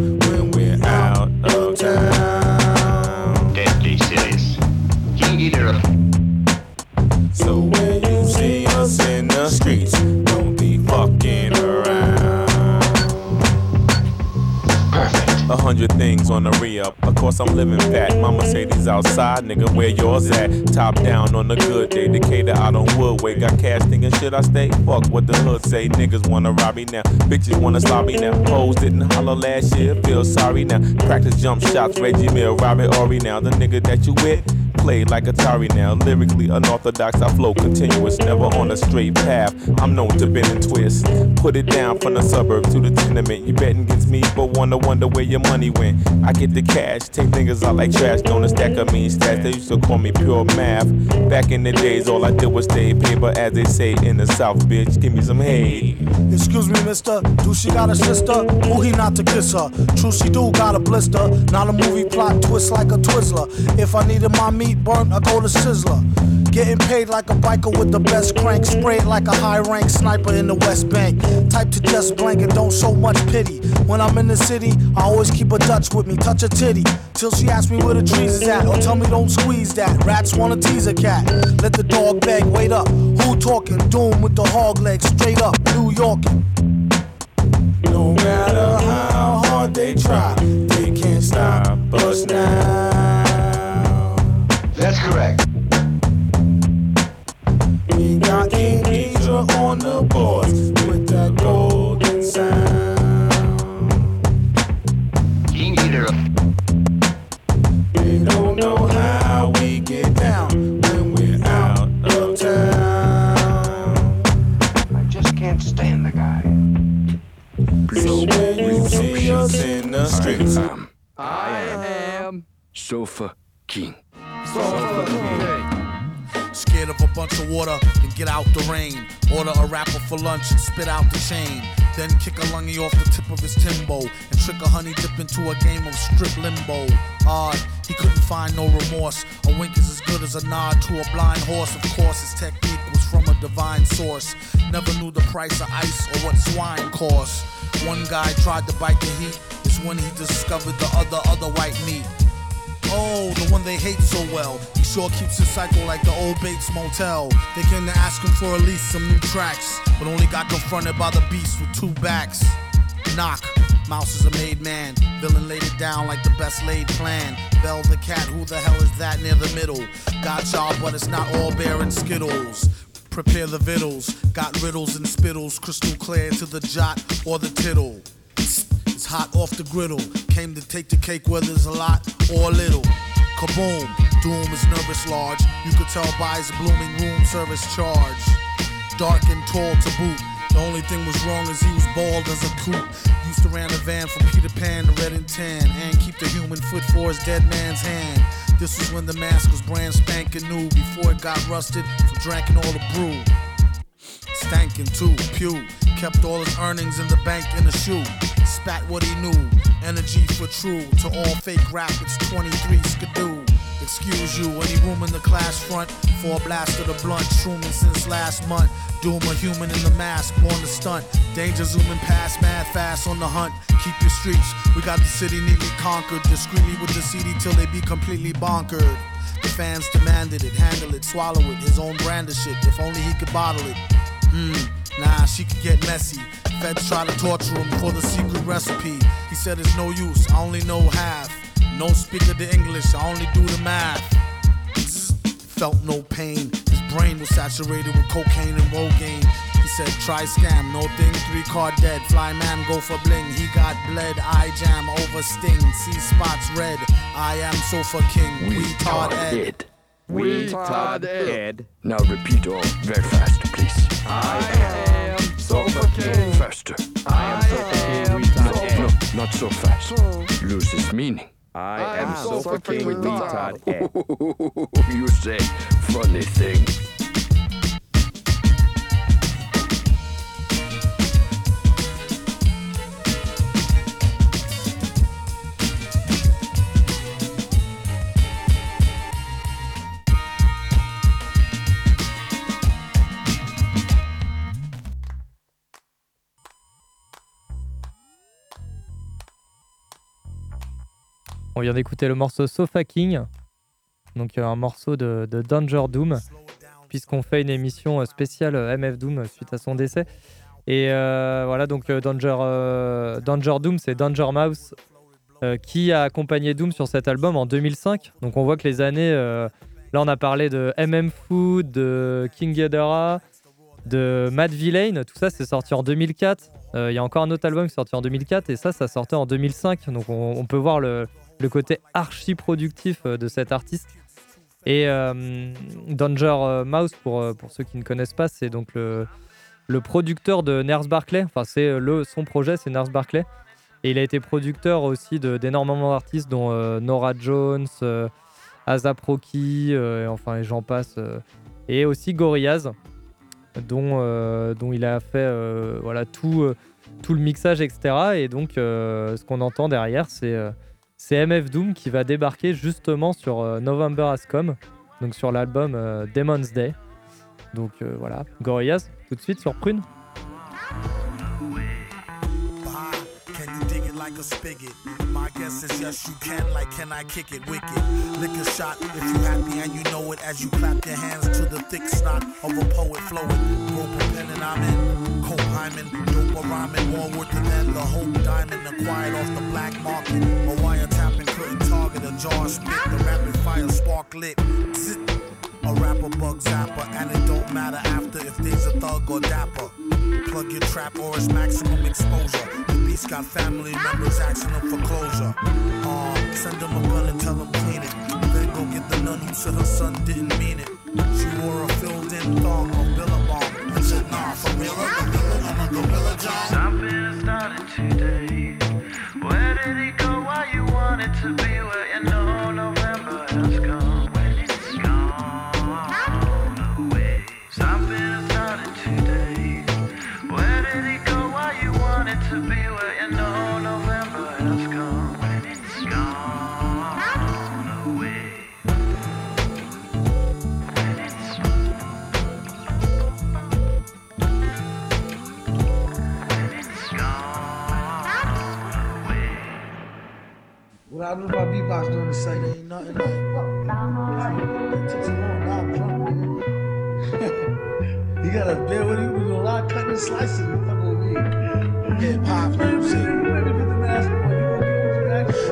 hundred things on the re-up. Of course I'm living fat. My Mercedes outside, nigga, where yours at? Top down on a good day. Decatur out on Woodway. Got cash thinking should I stay? Fuck what the hood say. Niggas wanna rob me now. Bitches wanna slob me now. Hoes didn't holler last year. Feel sorry now. Practice jump shots. Reggie Mill, Robert Horry now. The nigga that you with played like Atari now. Lyrically unorthodox, I flow continuous, never on a straight path. I'm known to bend and twist. Put it down from the suburb to the tenement. You betting against me, but wanna wonder where your money went. I get the cash, take niggas out like trash, don't a stack of mean stats. They used to call me pure math. Back in the days, all I did was stay paper, as they say in the South, bitch. Give me some hay. Excuse me, mister. Do she got a sister? Who he not to kiss her? True, she do got a blister. Not a movie plot twist like a Twizzler. If I needed my meat, meat burnt, I go to Sizzler. Getting paid like a biker with the best crank, sprayed like a high rank sniper in the West Bank. Type to just blank and don't show much pity. When I'm in the city, I always keep a Dutch with me, touch a titty. Till she asks me where the trees is at, or tell me don't squeeze that. Rats wanna tease a cat. Let the dog beg, wait up. Who talking? Doom with the hog legs, straight up, New Yorkin'. No matter how hard they try, they can't stop us now. That's correct. We got King Ghidorah on the boards with that golden sound. King Eater. They don't know how we get down when we're out of town. I just can't stand the guy. So when you see us in the streets, I am Sofa King. Scared of a bunch of water, then get out the rain. Order a rapper for lunch and spit out the chain. Then kick a lungy off the tip of his Timbo and trick a honey dip into a game of strip limbo. Odd, he couldn't find no remorse. A wink is as good as a nod to a blind horse. Of course, his technique was from a divine source. Never knew the price of ice or what swine cost. One guy tried to bite the heat. It's when he discovered the other other white meat. Oh, the one they hate so well. He sure keeps his cycle like the old Bates Motel. They came to ask him for at least some new tracks, but only got confronted by the beast with two backs. Knock. Mouse is a made man. Villain laid it down like the best laid plan. Bell the cat, who the hell is that near the middle? Got y'all, but it's not all bear and skittles. Prepare the vittles. Got riddles and spittles, crystal clear to the jot or the tittle. It's hot off the griddle. Came to take the cake whether it's a lot or a little. Kaboom, Doom is nervous large. You could tell by his blooming room service charge. Dark and tall to boot. The only thing was wrong is he was bald as a coot. Used to ran a van from Peter Pan to Red and Tan and keep the human foot for his dead man's hand. This was when the mask was brand spanking new before it got rusted from drinking all the brew. Stankin' too, pew. Kept all his earnings in the bank in a shoe. Spat what he knew. Energy for true. To all fake rap, it's 23 skidoo. Excuse you, any room in the class front? For a blast of the blunt, shrooming since last month. Doom a human in the mask, born to stunt. Danger zooming past, mad fast on the hunt. Keep your streets, we got the city neatly conquered. Discreetly with the CD till they be completely bonkered. The fans demanded it, handle it, swallow it. His own brand of shit, if only he could bottle it. Hmm, nah, she could get messy. Feds try to torture him for the secret recipe. He said it's no use, I only know half. No speaker the English, I only do the math. Felt no pain. His brain was saturated with cocaine and Rogaine. He said, try scam, no thing, three card dead. Fly man, go for bling. He got bled, eye jam, over sting. See spots red. I am sofa king, we Todd Ed. We Todd Ed. Now repeat all very fast, please. I am Sofa King. Faster. I am Sofa King. We Todd Ed. No, not so fast. Loses meaning. I, am Sofa King. We you say funny thing. On vient d'écouter le morceau Sofa King, donc euh, un morceau de, Danger Doom, puisqu'on fait une émission euh, spéciale euh, MF Doom suite à son décès. Et voilà, donc Danger, Danger Doom, c'est Danger Mouse qui a accompagné Doom sur cet album en 2005. Donc on voit que les années, là on a parlé de MM Food, de King Ghidorah, de Matt Villain, tout ça c'est sorti en 2004. Euh, Il y a encore un autre album qui est sorti en 2004 et ça, ça sortait en 2005. Donc on, on peut voir le, le côté archi productif euh, de cet artiste. Et euh, Danger euh, Mouse, pour, pour ceux qui ne connaissent pas, c'est donc le, le producteur de Nurse Barclay. Enfin, c'est son projet, c'est Nurse Barclay. Et il a été producteur aussi d'énormément d'artistes, dont euh, Nora Jones, euh, ASAP Rocky, et enfin, et j'en passe. et aussi Gorillaz, dont, dont il a fait voilà, tout, tout le mixage, etc. Et donc, ce qu'on entend derrière, c'est C'est MF Doom qui va débarquer justement sur euh, November Has Come, donc sur l'album euh, Demon's Day. Donc euh, voilà, Gorillaz, tout de suite sur Prune. Like a spigot? My guess is yes, you can. Like, can I kick it wicked? Lick a shot if you happy and you know it as you clap your hands to the thick snot of a poet flowing. Rope a pen and I'm in. Cope hymen, dope a rhyming, more worth than the hope diamond acquired off the black market. A wiretapping couldn't target a jar spit. The rapid fire spark lit. Zit. A rapper bug zapper, and it don't matter after if there's a thug or dapper. Plug your trap or it's maximum exposure. The beast got family members asking him for closure. Uh, send him a gun and tell him clean it. Then go get the nun who said her son didn't mean it. She wore a filled in thong I know about beatbox doing the site ain't nothing like. You gotta bear with me. We do a lot cutting and slicing. Hip hop music. Gonna?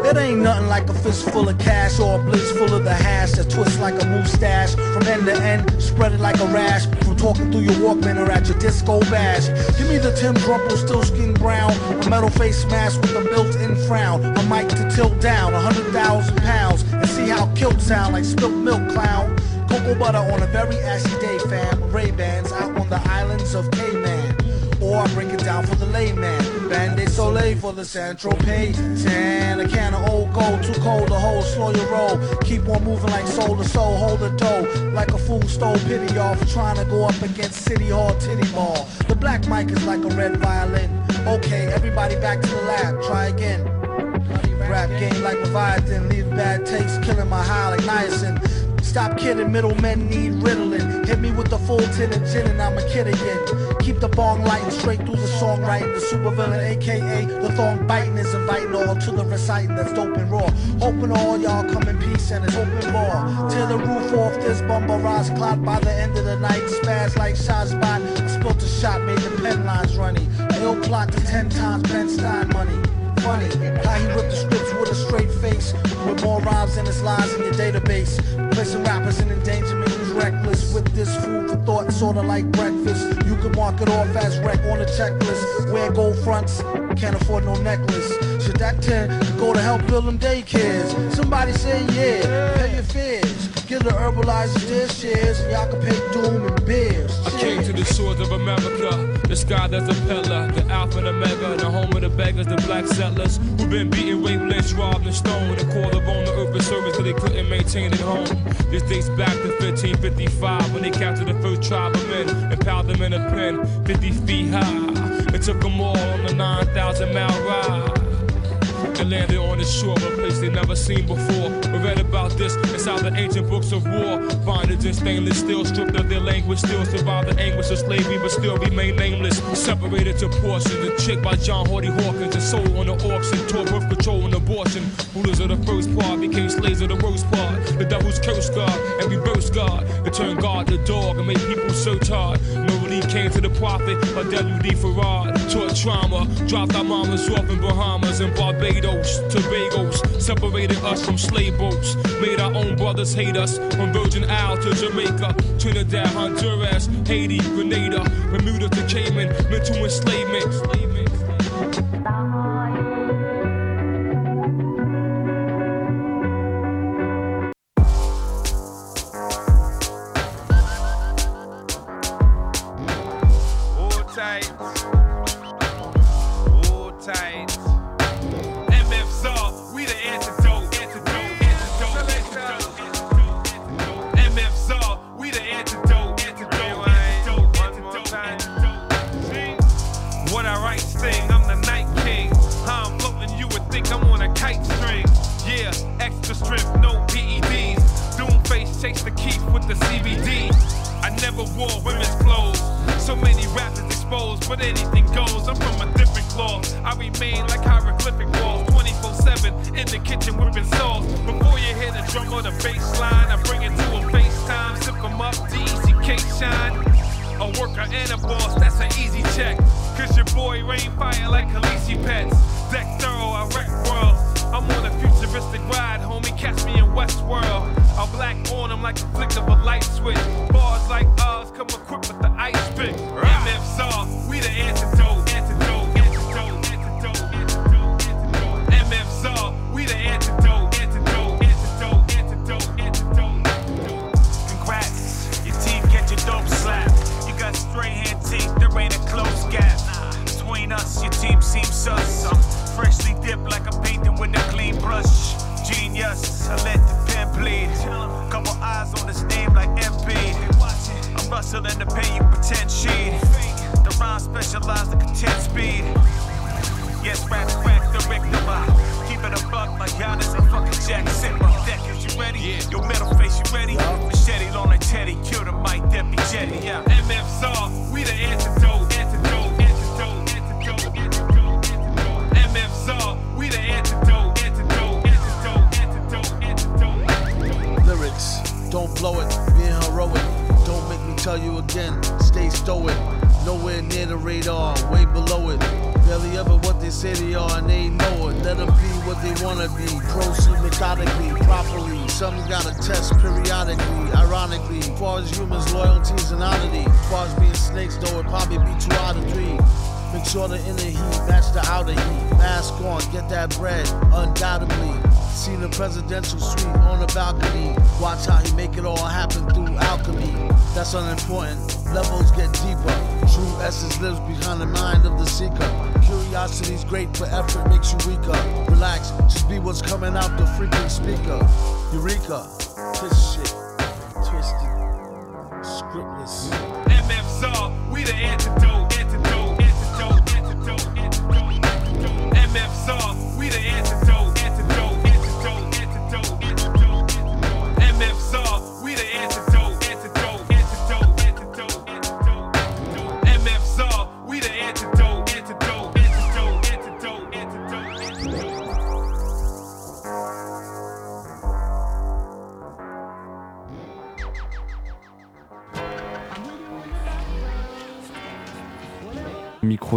It ain't nothing like a fist full of cash or a blitz full of the hash that twists like a mustache from end to end, spread it like a rash talking through your Walkman or at your disco bash. Give me the Tim Rumple still skin brown, a metal face mask with a built-in frown, a mic to tilt down a hundred thousand pounds, and see how kilt sound like spilt milk clown. Cocoa butter on a very ashy day, fam. Ray Bans out on the islands of Cayman. Or I break it down for the layman. Bain de Soleil for the Central. Tan, a can of old gold, too cold to hold, slow your roll. Keep on moving like soul to soul, hold the dough. Like fool stole pity y'all trying to go up against City Hall titty ball. The black mic is like a red violin. Okay, everybody back to the lab, try again. Rap game like Leviathan, leave bad taste, killing my high like niacin. Stop kidding, middlemen need riddling. Hit me with the full tin and gin and I'm a kid again. Keep the bong lighting straight through the songwriting. The supervillain, aka the thong biting, is inviting all to the reciting that's dope and raw. Hoping all y'all come in peace and it's open more. Tear the roof off this bumper rise cloud by the end of the night. Spaz like Shazbot. Spilt a shot, made the pen lines runny. Ill plot to ten times Ben Stein money funny how he ripped the scripts with a straight face with more rhymes than his lines in your database placing rappers in endangerment reckless with this food for thought sorta like breakfast. You can mark it off as wreck on a checklist. Wear gold fronts can't afford no necklace. Should that 10 go to help build them daycares? Somebody say yeah pay your fears get their shares and y'all can pay doom and beers I came to the shores of America, the sky that's a pillar, the alpha and omega, the home of the beggars, the black settlers who've been beaten, lynched, robbed, and stoned. Call of on the earth for service that they couldn't maintain at home. This dates back to 1555 when they captured the first tribe of men and piled them in a pen 50 feet high. It took them all on the 9,000 mile ride. They landed on the shore of a place they never seen before. We read about this inside the ancient books of war. Bondage and stainless steel, stripped of their language, still survive the anguish of slavery, but still remain nameless. Separated to portions, a chick by John Hardy Hawkins, and sold on the auction, tore birth control and abortion. Rulers of the first part became slaves of the worst part. The devil's curse God and reverse God. Turned God to dog and made people search hard. No relief came to the prophet, or W.D. Fard. Taught trauma, dropped our mamas off in Bahamas and Barbados, Tobagos. Separated us from slave boats. Made our own brothers hate us. From Virgin Isle to Jamaica, Trinidad, Honduras, Haiti, Grenada, Bermuda to Cayman, mental enslavement.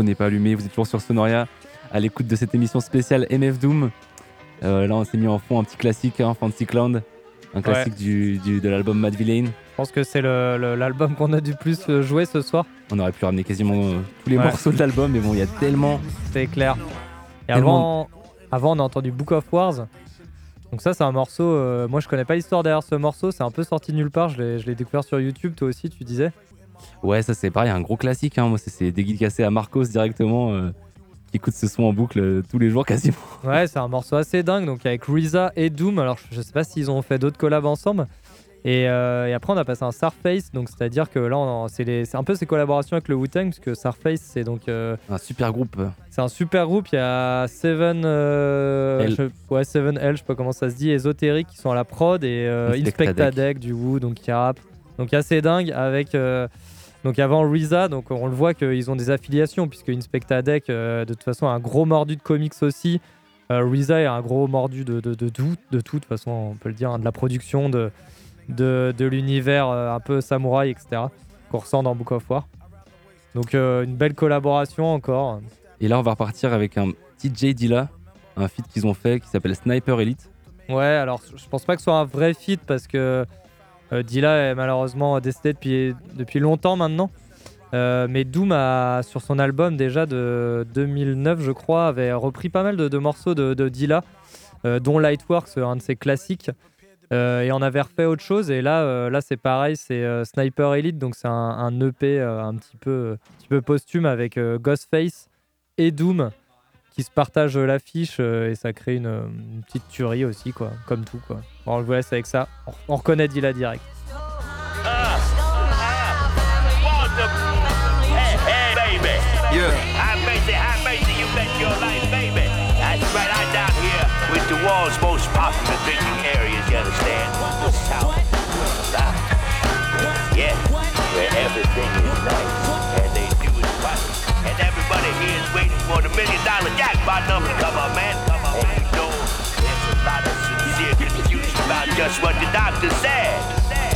N'est pas allumé, vous êtes toujours sur Sonoria, à l'écoute de cette émission spéciale MF Doom. Euh, là, on s'est mis en fond un petit classique, hein, Fancy Clown, un classique du, du- de l'album Mad Villain. Je pense que c'est l'album qu'on a du plus euh, joué ce soir. On aurait pu ramener quasiment euh, tous les Ouais. morceaux de l'album, mais bon, il y a tellement. C'est clair. Et Tellement- avant, avant, on a entendu Book of Wars. Donc ça, c'est un morceau. euh, moi, je connais pas l'histoire derrière ce morceau. C'est un peu sorti de nulle part. Je l'ai découvert sur YouTube. Toi aussi, tu disais. Ouais, ça c'est pareil, un gros classique. Hein. Moi, c'est- dédicacé à Marcos directement, euh, qui écoute ce son en boucle euh, tous les jours quasiment. Ouais, c'est un morceau assez dingue. Donc avec Reza et Doom. Alors, je, sais pas s'ils ont fait d'autres collabs ensemble. Et, euh, et après, on a passé un Starface. Donc, c'est-à-dire que là, c'est un peu ses collaborations avec le Wu-Tang. Parce que Starface, c'est donc. euh, Un super groupe. C'est un super groupe. Il y a Seven, euh, je- ouais, Seven L, je sais pas comment ça se dit, Ésotérique qui sont à la prod et. Inspectadec du Wu, donc qui rappe. Donc assez dingue avec. euh, donc avant Reza, donc on le voit qu'ils ont des affiliations puisque Inspectadec, euh, de toute façon, a un gros mordu de comics aussi. Euh, Reza est un gros mordu de, de, de tout, de tout, de toute façon, on peut le dire, hein, de la production, de, de, de l'univers euh, un peu samouraï, etc. qu'on ressent dans Book of War. Donc une belle collaboration encore. Et là, on va repartir avec un petit J Dilla, un feat qu'ils ont fait qui s'appelle Sniper Elite. Ouais, alors je pense pas que ce soit un vrai feat parce que Dilla est malheureusement décédé depuis, longtemps maintenant. Euh, mais Doom, a, sur son album déjà de 2009, je crois, avait repris pas mal de, morceaux de, de Dilla, euh, dont Lightworks, un de ses classiques. Euh, et on avait refait autre chose. Et là, euh, là c'est pareil, c'est euh, Sniper Elite, donc c'est un, un EP euh, un, petit peu, un petit peu posthume avec euh, Ghostface et Doom qui se partagent l'affiche euh, et ça crée une, une petite tuerie aussi, quoi, comme tout. Quoi. Bon, on le vous laisse avec ça. On, on reconnaît Dilla direct. Hey, hey, baby. A jackpot number. Come on, man. And you know, there's a lot of sincere confusion about just what the doctor said.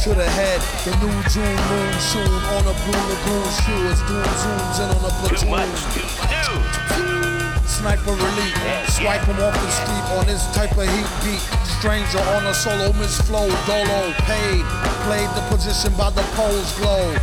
To the head, the new June moon soon on a blue lagoon shoe as doom zooms in on a platoon. Too much to do. Sniper elite, swipe him off the street on this type of heat beat. Stranger on a solo, Miss Flow, Dolo, paid. Played the position by the poles glow.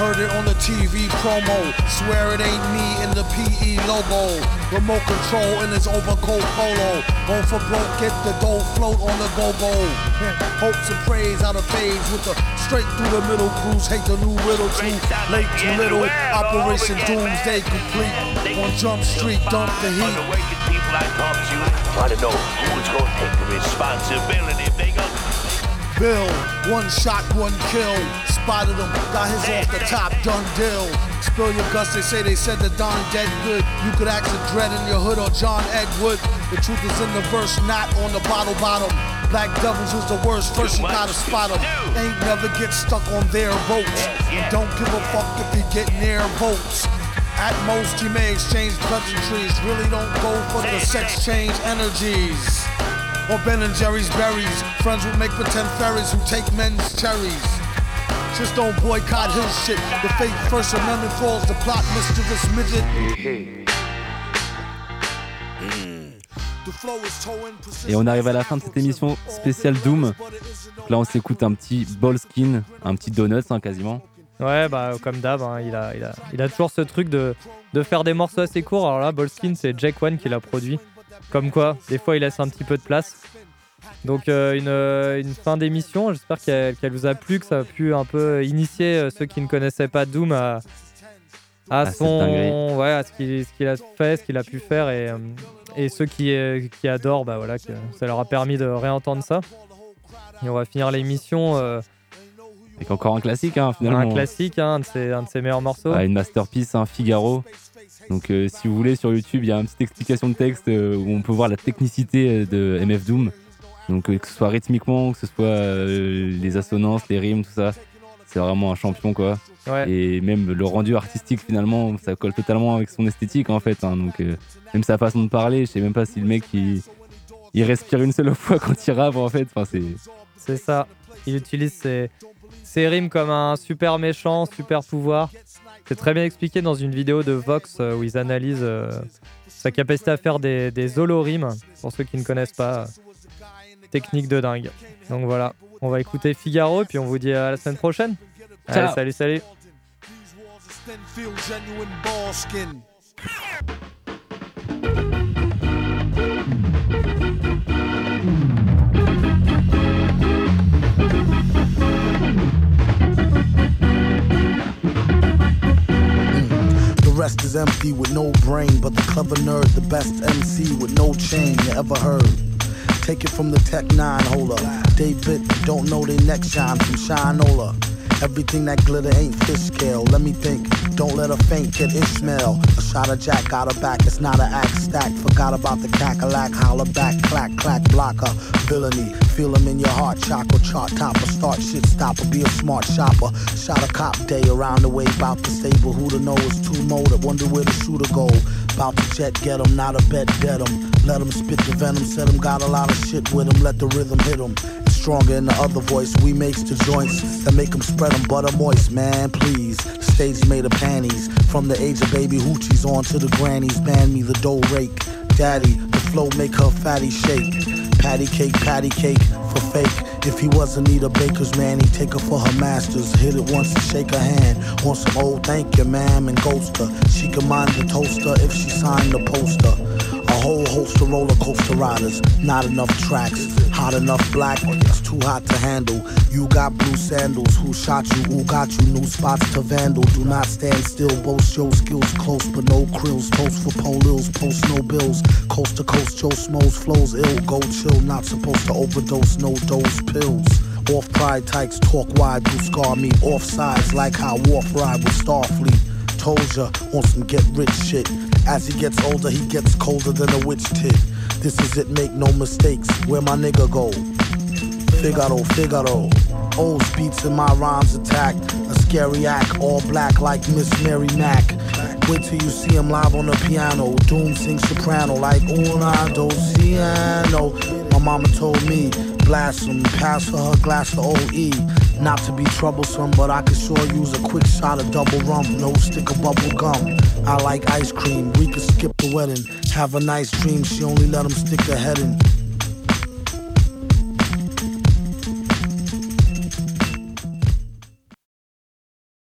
Heard it on the TV promo. Swear it ain't me in the PE logo. Remote control in his overcoat polo. Go for broke, get the dough, float on the go-go. Hopes and praise out of phase with the straight through the middle cruise. Hate the new riddle too late, too little. Operation Doomsday complete. On Jump Street, dump the heat. People I talk to want to know who's to take the responsibility if they go. Bill, one shot, one kill. Spotted him, got his off the top, done deal. Spill your guts, they say they said the Don dead good. You could ask a dread in your hood or John Edward. The truth is in the verse, not on the bottle bottom. Black Devils is the worst, first you gotta spot them. Ain't never get stuck on their votes. And don't give a fuck if you get near votes. At most, you may exchange pleasantries. Really don't go for the sex change energies. Or Ben and Jerry's berries. Friends will make pretend fairies who take men's cherries. Just don't boycott his shit. The fake First Amendment falls, the plot mischievous midget. The flow is towing Et on arrive à la fin de cette émission spéciale Doom. Donc là, on s'écoute un petit Ballskin, un petit Donuts hein, quasiment. Ouais, bah comme d'hab, hein, il, a, il, a, il a toujours ce truc de, de faire des morceaux assez courts. Alors là, Ballskin, c'est Jack One qui l'a produit. Comme quoi, des fois, il laisse un petit peu de place. Donc euh, une, euh, une fin d'émission, j'espère qu'elle vous a plu, que ça a pu un peu initier euh, ceux qui ne connaissaient pas Doom à, à Ah, son, ouais, à ce qu'il a fait, ce qu'il a pu faire et, et ceux qui, qui adorent, bah voilà, que ça leur a permis de réentendre ça. Et on va finir l'émission euh, Avec encore un classique hein, finalement. un classique, hein, un, de ses, un de ses meilleurs morceaux. Ah, une masterpiece, un Figaro. Donc euh, si vous voulez sur YouTube, il y a une petite explication de texte euh, où on peut voir la technicité euh, de MF Doom. Donc euh, que ce soit rythmiquement, que ce soit les assonances, les rimes, tout ça. C'est vraiment un champion quoi. Ouais. Et même le rendu artistique finalement, ça colle totalement avec son esthétique en fait. hein. Donc même sa façon de parler, je sais même pas si le mec il, il respire une seule fois quand il rappe en fait. Enfin c'est C'est ça. Il utilise ses, ses rimes comme un super méchant, super pouvoir. C'est très bien expliqué dans une vidéo de Vox euh, où ils analysent euh, sa capacité à faire des, des holo-rimes. Pour ceux qui ne connaissent pas, technique de dingue. Donc voilà, on va écouter Figaro et puis on vous dit à la semaine prochaine. Allez, salut, salut. Rest is empty with no brain, but the clever nerd, the best MC with no chain you ever heard. Take it from the Tech 9 holder. They bit, don't know they next shine from Shinola. Everything that glitter ain't fish scale. Let me think, don't let a faint kid Ishmael. A shot of Jack got her back, it's not an act stack. Forgot about the cackalack, holler back, clack, clack, blocker. Villainy, Feel feel 'em in your heart, chakra, chart topper. Start shit stopper, be a smart shopper. Shot a cop day around the way, bout to stable. Who to know is two motive, wonder where the shooter go. Bout to jet, get get 'em, not a bet, dead 'em. Let 'em spit the venom, said 'em got a lot of shit with 'em, let the rhythm hit 'em. Stronger in the other voice, we makes the joints that make 'em spread 'em butter moist, man, please. Stage made of panties, from the age of baby hoochies on to the grannies, man me the dough rake. Daddy, the flow make her fatty shake. Patty cake, patty cake for fake. If he wasn't need a baker's man, he'd take her for her masters. Hit it once and shake her hand. Want some old thank you, ma'am, and ghost her. She can mind the toaster if she signed the poster. A whole host of roller coaster riders, not enough tracks. Hot enough black, it's too hot to handle. You got blue sandals, who shot you? Who got you? New spots to vandal. Do not stand still, boast your skills close, but no krills. Toast for polils, post no bills. Coast to coast, Joe Smoes flows ill. Go chill, not supposed to overdose, no dose pills. Off pride tykes, talk wide, do scar me. Off sides, like how Warp ride with Starfleet. Told ya, on some get rich shit. As he gets older, he gets colder than a witch tit. This is it, make no mistakes. Where my nigga go? Figaro, Figaro. Old beats in my rhymes attack. A scary act, all black like Miss Mary Mack. Wait till you see him live on the piano. Doom sings soprano like una dociano. My mama told me, blast him, pass her her glass of OE. Not to be troublesome, but I could sure use a quick shot of double rum. No stick of bubble gum. I like ice cream. We could skip the wedding. Have a nice dream. She only let him stick her head in.